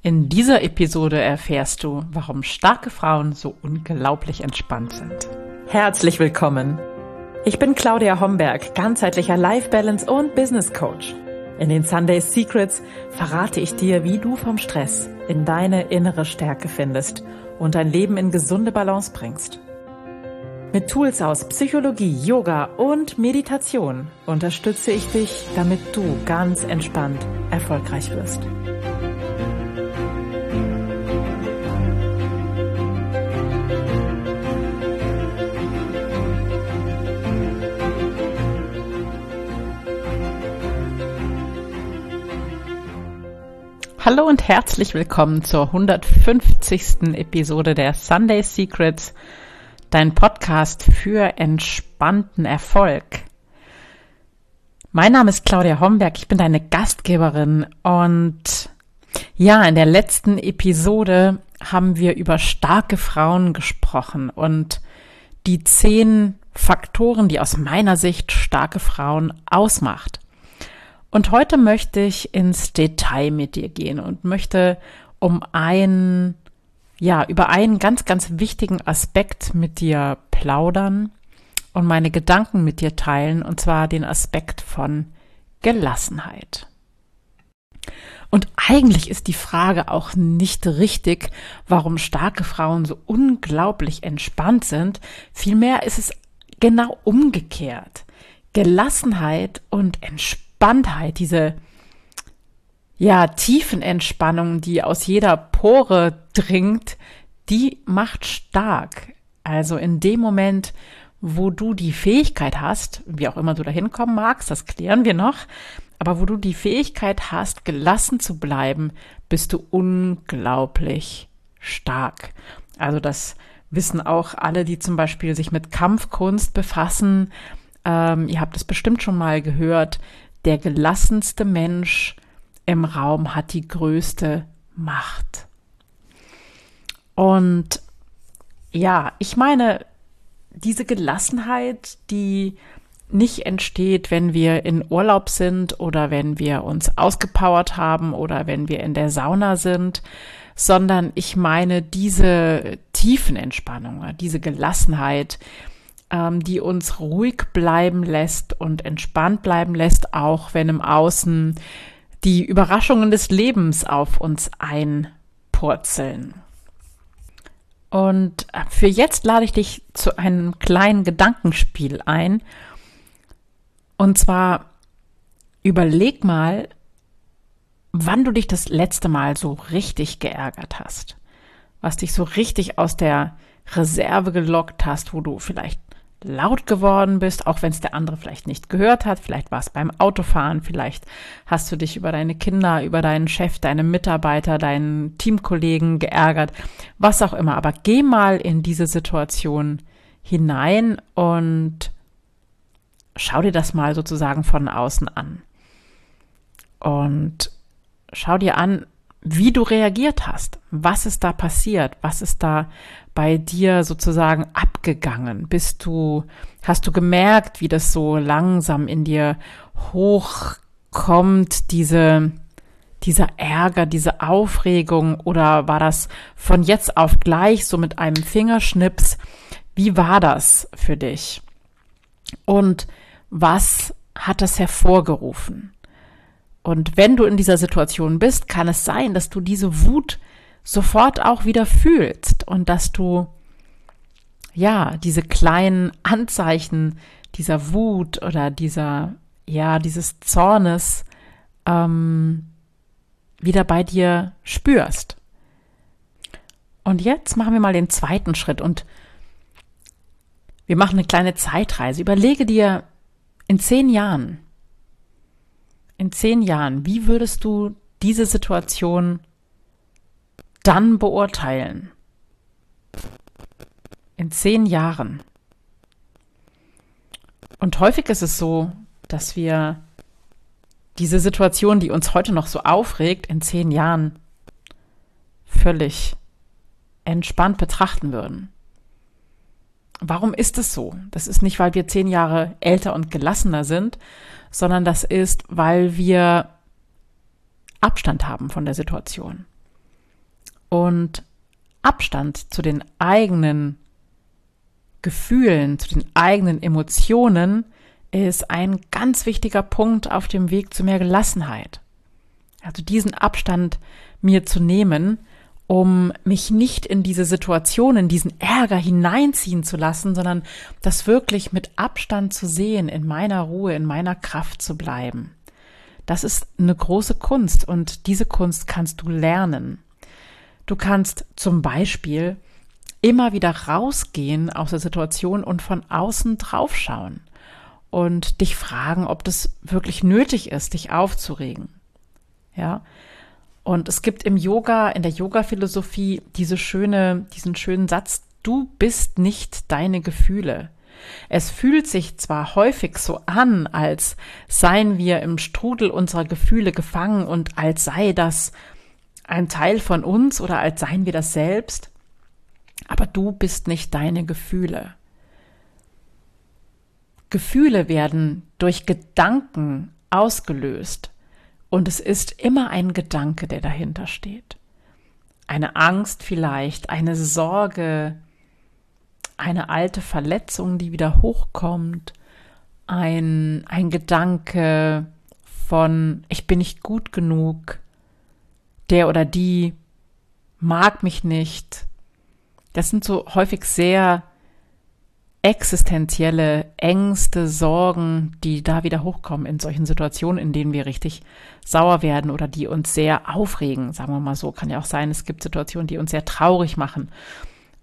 In dieser Episode erfährst du, warum starke Frauen so unglaublich entspannt sind. Herzlich willkommen. Ich bin Claudia Homberg, ganzheitlicher Life Balance und Business Coach. In den Sunday Secrets verrate ich dir, wie du vom Stress in deine innere Stärke findest und dein Leben in gesunde Balance bringst. Mit Tools aus Psychologie, Yoga und Meditation unterstütze ich dich, damit du ganz entspannt erfolgreich wirst. Hallo und herzlich willkommen zur 150. Episode der Sunday Secrets, dein Podcast für entspannten Erfolg. Mein Name ist Claudia Homberg, ich bin deine Gastgeberin und ja, in der letzten Episode haben wir über starke Frauen gesprochen und die zehn Faktoren, die aus meiner Sicht starke Frauen ausmacht. Und heute möchte ich ins Detail mit dir gehen und möchte um einen, ja, über einen ganz, ganz wichtigen Aspekt mit dir plaudern und meine Gedanken mit dir teilen, und zwar den Aspekt von Gelassenheit. Und eigentlich ist die Frage auch nicht richtig, warum starke Frauen so unglaublich entspannt sind. Vielmehr ist es genau umgekehrt. Gelassenheit und Entspannung Entspanntheit, diese ja, Tiefenentspannung, die aus jeder Pore dringt, die macht stark. Also in dem Moment, wo du die Fähigkeit hast, wie auch immer du da hinkommen magst, das klären wir noch, aber wo du die Fähigkeit hast, gelassen zu bleiben, bist du unglaublich stark. Also das wissen auch alle, die zum Beispiel sich mit Kampfkunst befassen. Ähm, ihr habt es bestimmt schon mal gehört der gelassenste Mensch im Raum hat die größte Macht. Und ja, ich meine, diese Gelassenheit, die nicht entsteht, wenn wir in Urlaub sind oder wenn wir uns ausgepowert haben oder wenn wir in der Sauna sind, sondern ich meine diese tiefen Entspannungen, diese Gelassenheit, ähm, die uns ruhig bleiben lässt und entspannt bleiben lässt, auch wenn im Außen die Überraschungen des Lebens auf uns einpurzeln. Und äh, für jetzt lade ich dich zu einem kleinen Gedankenspiel ein. Und zwar überleg mal, wann du dich das letzte Mal so richtig geärgert hast. Was dich so richtig aus der Reserve gelockt hast, wo du vielleicht laut geworden bist, auch wenn es der andere vielleicht nicht gehört hat. Vielleicht war es beim Autofahren, vielleicht hast du dich über deine Kinder, über deinen Chef, deine Mitarbeiter, deinen Teamkollegen geärgert, was auch immer. Aber geh mal in diese Situation hinein und schau dir das mal sozusagen von außen an. Und schau dir an, wie du reagiert hast. Was ist da passiert? Was ist da bei dir sozusagen abgegangen? Bist du, hast du gemerkt, wie das so langsam in dir hochkommt, diese, dieser Ärger, diese Aufregung oder war das von jetzt auf gleich so mit einem Fingerschnips? Wie war das für dich? Und was hat das hervorgerufen? Und wenn du in dieser Situation bist, kann es sein, dass du diese Wut sofort auch wieder fühlst und dass du ja diese kleinen Anzeichen dieser Wut oder dieser ja dieses Zornes ähm, wieder bei dir spürst. Und jetzt machen wir mal den zweiten Schritt und wir machen eine kleine Zeitreise. Überlege dir in zehn Jahren, in zehn Jahren, wie würdest du diese Situation dann beurteilen? In zehn Jahren. Und häufig ist es so, dass wir diese Situation, die uns heute noch so aufregt, in zehn Jahren völlig entspannt betrachten würden. Warum ist es so? Das ist nicht, weil wir zehn Jahre älter und gelassener sind, sondern das ist, weil wir Abstand haben von der Situation. Und Abstand zu den eigenen Gefühlen, zu den eigenen Emotionen ist ein ganz wichtiger Punkt auf dem Weg zu mehr Gelassenheit. Also diesen Abstand mir zu nehmen, um mich nicht in diese Situation, in diesen Ärger hineinziehen zu lassen, sondern das wirklich mit Abstand zu sehen, in meiner Ruhe, in meiner Kraft zu bleiben. Das ist eine große Kunst und diese Kunst kannst du lernen. Du kannst zum Beispiel immer wieder rausgehen aus der Situation und von außen draufschauen und dich fragen, ob das wirklich nötig ist, dich aufzuregen. Ja. Und es gibt im Yoga, in der Yoga-Philosophie diese schöne, diesen schönen Satz, du bist nicht deine Gefühle. Es fühlt sich zwar häufig so an, als seien wir im Strudel unserer Gefühle gefangen und als sei das ein Teil von uns oder als seien wir das selbst, aber du bist nicht deine Gefühle. Gefühle werden durch Gedanken ausgelöst und es ist immer ein Gedanke, der dahinter steht. Eine Angst vielleicht, eine Sorge, eine alte Verletzung, die wieder hochkommt, ein, ein Gedanke von ich bin nicht gut genug, der oder die mag mich nicht. Das sind so häufig sehr existenzielle Ängste, Sorgen, die da wieder hochkommen in solchen Situationen, in denen wir richtig sauer werden oder die uns sehr aufregen, sagen wir mal so. Kann ja auch sein, es gibt Situationen, die uns sehr traurig machen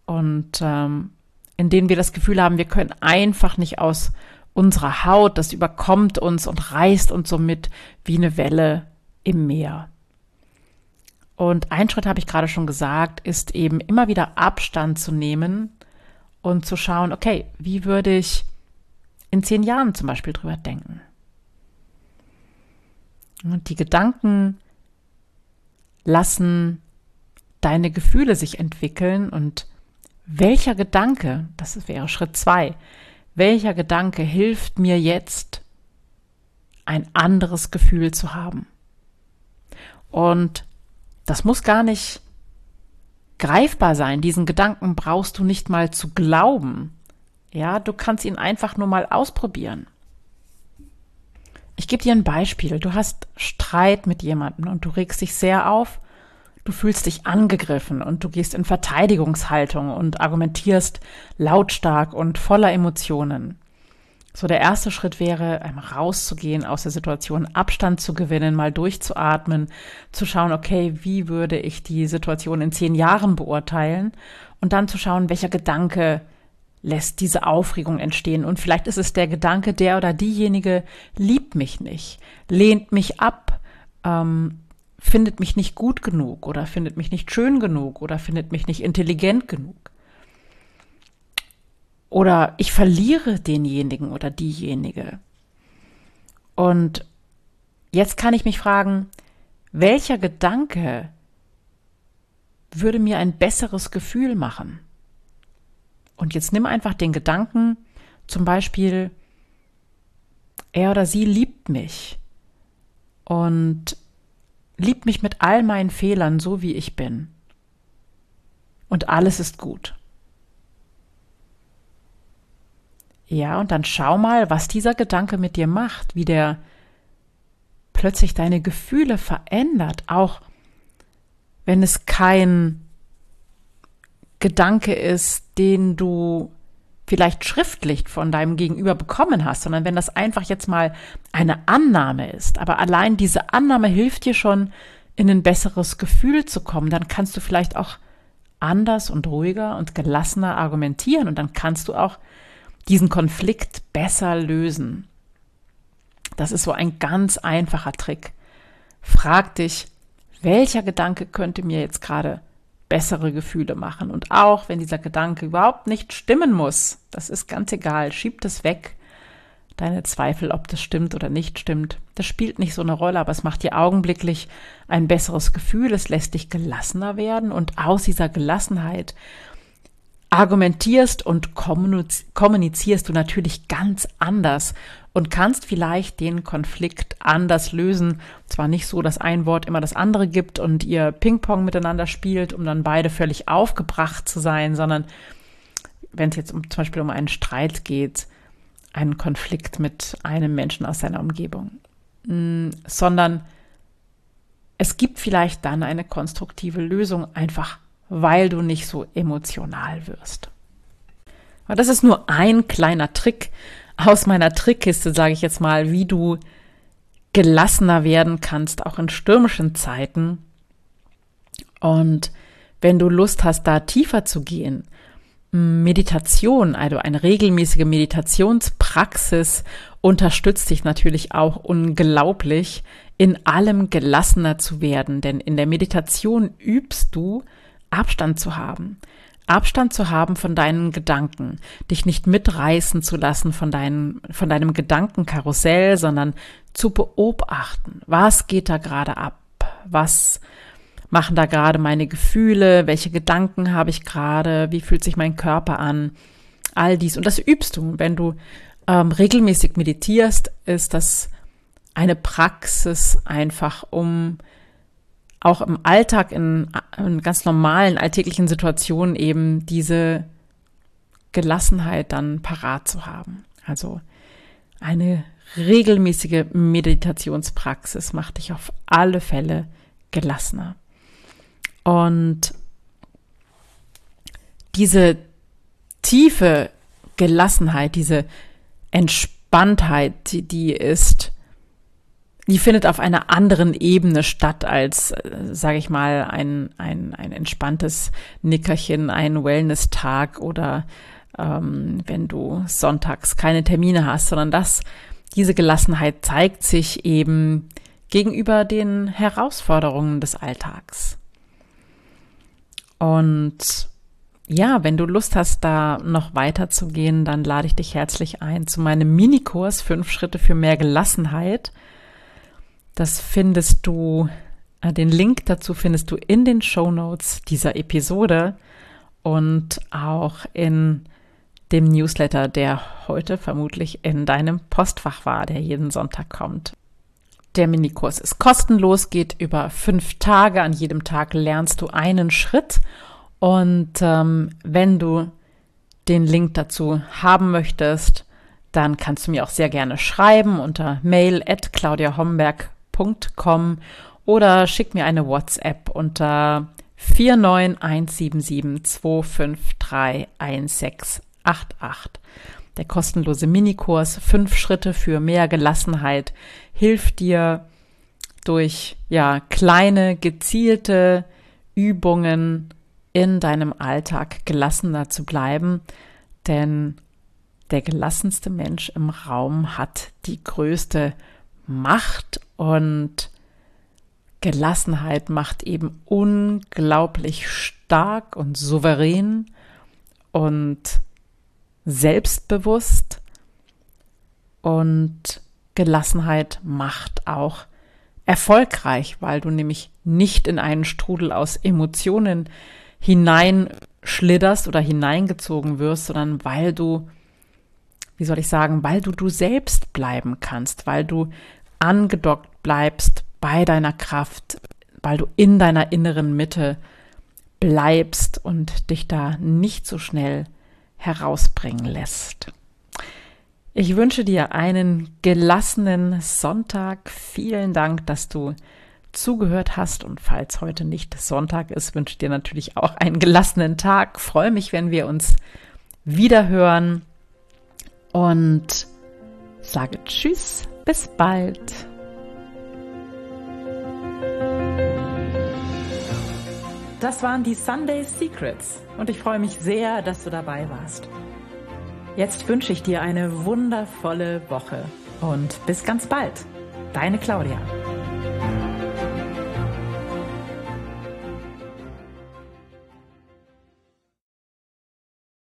und ähm, in denen wir das Gefühl haben, wir können einfach nicht aus unserer Haut, das überkommt uns und reißt uns so mit wie eine Welle im Meer. Und ein Schritt habe ich gerade schon gesagt, ist eben immer wieder Abstand zu nehmen und zu schauen, okay, wie würde ich in zehn Jahren zum Beispiel drüber denken? Und die Gedanken lassen deine Gefühle sich entwickeln und welcher Gedanke, das wäre Schritt zwei, welcher Gedanke hilft mir jetzt, ein anderes Gefühl zu haben? Und das muss gar nicht greifbar sein. Diesen Gedanken brauchst du nicht mal zu glauben. Ja, du kannst ihn einfach nur mal ausprobieren. Ich gebe dir ein Beispiel. Du hast Streit mit jemandem und du regst dich sehr auf. Du fühlst dich angegriffen und du gehst in Verteidigungshaltung und argumentierst lautstark und voller Emotionen. So der erste Schritt wäre, einmal rauszugehen aus der Situation, Abstand zu gewinnen, mal durchzuatmen, zu schauen, okay, wie würde ich die Situation in zehn Jahren beurteilen und dann zu schauen, welcher Gedanke lässt diese Aufregung entstehen. Und vielleicht ist es der Gedanke, der oder diejenige liebt mich nicht, lehnt mich ab, ähm, findet mich nicht gut genug oder findet mich nicht schön genug oder findet mich nicht intelligent genug. Oder ich verliere denjenigen oder diejenige. Und jetzt kann ich mich fragen, welcher Gedanke würde mir ein besseres Gefühl machen? Und jetzt nimm einfach den Gedanken, zum Beispiel, er oder sie liebt mich und liebt mich mit all meinen Fehlern, so wie ich bin. Und alles ist gut. Ja, und dann schau mal, was dieser Gedanke mit dir macht, wie der plötzlich deine Gefühle verändert, auch wenn es kein Gedanke ist, den du vielleicht schriftlich von deinem Gegenüber bekommen hast, sondern wenn das einfach jetzt mal eine Annahme ist. Aber allein diese Annahme hilft dir schon, in ein besseres Gefühl zu kommen. Dann kannst du vielleicht auch anders und ruhiger und gelassener argumentieren und dann kannst du auch diesen Konflikt besser lösen. Das ist so ein ganz einfacher Trick. Frag dich, welcher Gedanke könnte mir jetzt gerade bessere Gefühle machen? Und auch wenn dieser Gedanke überhaupt nicht stimmen muss, das ist ganz egal, schieb das weg. Deine Zweifel, ob das stimmt oder nicht stimmt, das spielt nicht so eine Rolle, aber es macht dir augenblicklich ein besseres Gefühl, es lässt dich gelassener werden und aus dieser Gelassenheit argumentierst und kommunizierst du natürlich ganz anders und kannst vielleicht den Konflikt anders lösen. Zwar nicht so, dass ein Wort immer das andere gibt und ihr Ping-Pong miteinander spielt, um dann beide völlig aufgebracht zu sein, sondern wenn es jetzt um, zum Beispiel um einen Streit geht, einen Konflikt mit einem Menschen aus seiner Umgebung, mm, sondern es gibt vielleicht dann eine konstruktive Lösung, einfach weil du nicht so emotional wirst. Aber das ist nur ein kleiner Trick aus meiner Trickkiste, sage ich jetzt mal, wie du gelassener werden kannst, auch in stürmischen Zeiten. Und wenn du Lust hast, da tiefer zu gehen, Meditation, also eine regelmäßige Meditationspraxis unterstützt dich natürlich auch unglaublich, in allem gelassener zu werden. Denn in der Meditation übst du, Abstand zu haben. Abstand zu haben von deinen Gedanken, dich nicht mitreißen zu lassen von, deinen, von deinem Gedankenkarussell, sondern zu beobachten, was geht da gerade ab, was machen da gerade meine Gefühle, welche Gedanken habe ich gerade, wie fühlt sich mein Körper an, all dies. Und das übst du. Wenn du ähm, regelmäßig meditierst, ist das eine Praxis einfach, um auch im Alltag, in, in ganz normalen alltäglichen Situationen eben diese Gelassenheit dann parat zu haben. Also eine regelmäßige Meditationspraxis macht dich auf alle Fälle gelassener. Und diese tiefe Gelassenheit, diese Entspanntheit, die, die ist, die findet auf einer anderen Ebene statt als, äh, sage ich mal, ein, ein, ein entspanntes Nickerchen, ein Wellness-Tag oder ähm, wenn du sonntags keine Termine hast, sondern das, diese Gelassenheit zeigt sich eben gegenüber den Herausforderungen des Alltags. Und ja, wenn du Lust hast, da noch weiterzugehen, dann lade ich dich herzlich ein zu meinem Minikurs Fünf Schritte für mehr Gelassenheit. Das findest du, äh, den Link dazu findest du in den Show Notes dieser Episode und auch in dem Newsletter, der heute vermutlich in deinem Postfach war, der jeden Sonntag kommt. Der Minikurs ist kostenlos, geht über fünf Tage. An jedem Tag lernst du einen Schritt. Und ähm, wenn du den Link dazu haben möchtest, dann kannst du mir auch sehr gerne schreiben unter mail at claudiahomberg.com oder schick mir eine WhatsApp unter 49177253188. Der kostenlose Minikurs Fünf Schritte für mehr Gelassenheit hilft dir durch ja kleine gezielte Übungen in deinem Alltag gelassener zu bleiben, denn der gelassenste Mensch im Raum hat die größte Macht und Gelassenheit macht eben unglaublich stark und souverän und selbstbewusst. Und Gelassenheit macht auch erfolgreich, weil du nämlich nicht in einen Strudel aus Emotionen hineinschlitterst oder hineingezogen wirst, sondern weil du, wie soll ich sagen, weil du du selbst bleiben kannst, weil du angedockt bleibst bei deiner Kraft, weil du in deiner inneren Mitte bleibst und dich da nicht so schnell herausbringen lässt. Ich wünsche dir einen gelassenen Sonntag. Vielen Dank, dass du zugehört hast. Und falls heute nicht Sonntag ist, wünsche ich dir natürlich auch einen gelassenen Tag. Freue mich, wenn wir uns wieder hören. Und sage Tschüss, bis bald. Das waren die Sunday Secrets und ich freue mich sehr, dass du dabei warst. Jetzt wünsche ich dir eine wundervolle Woche und bis ganz bald. Deine Claudia.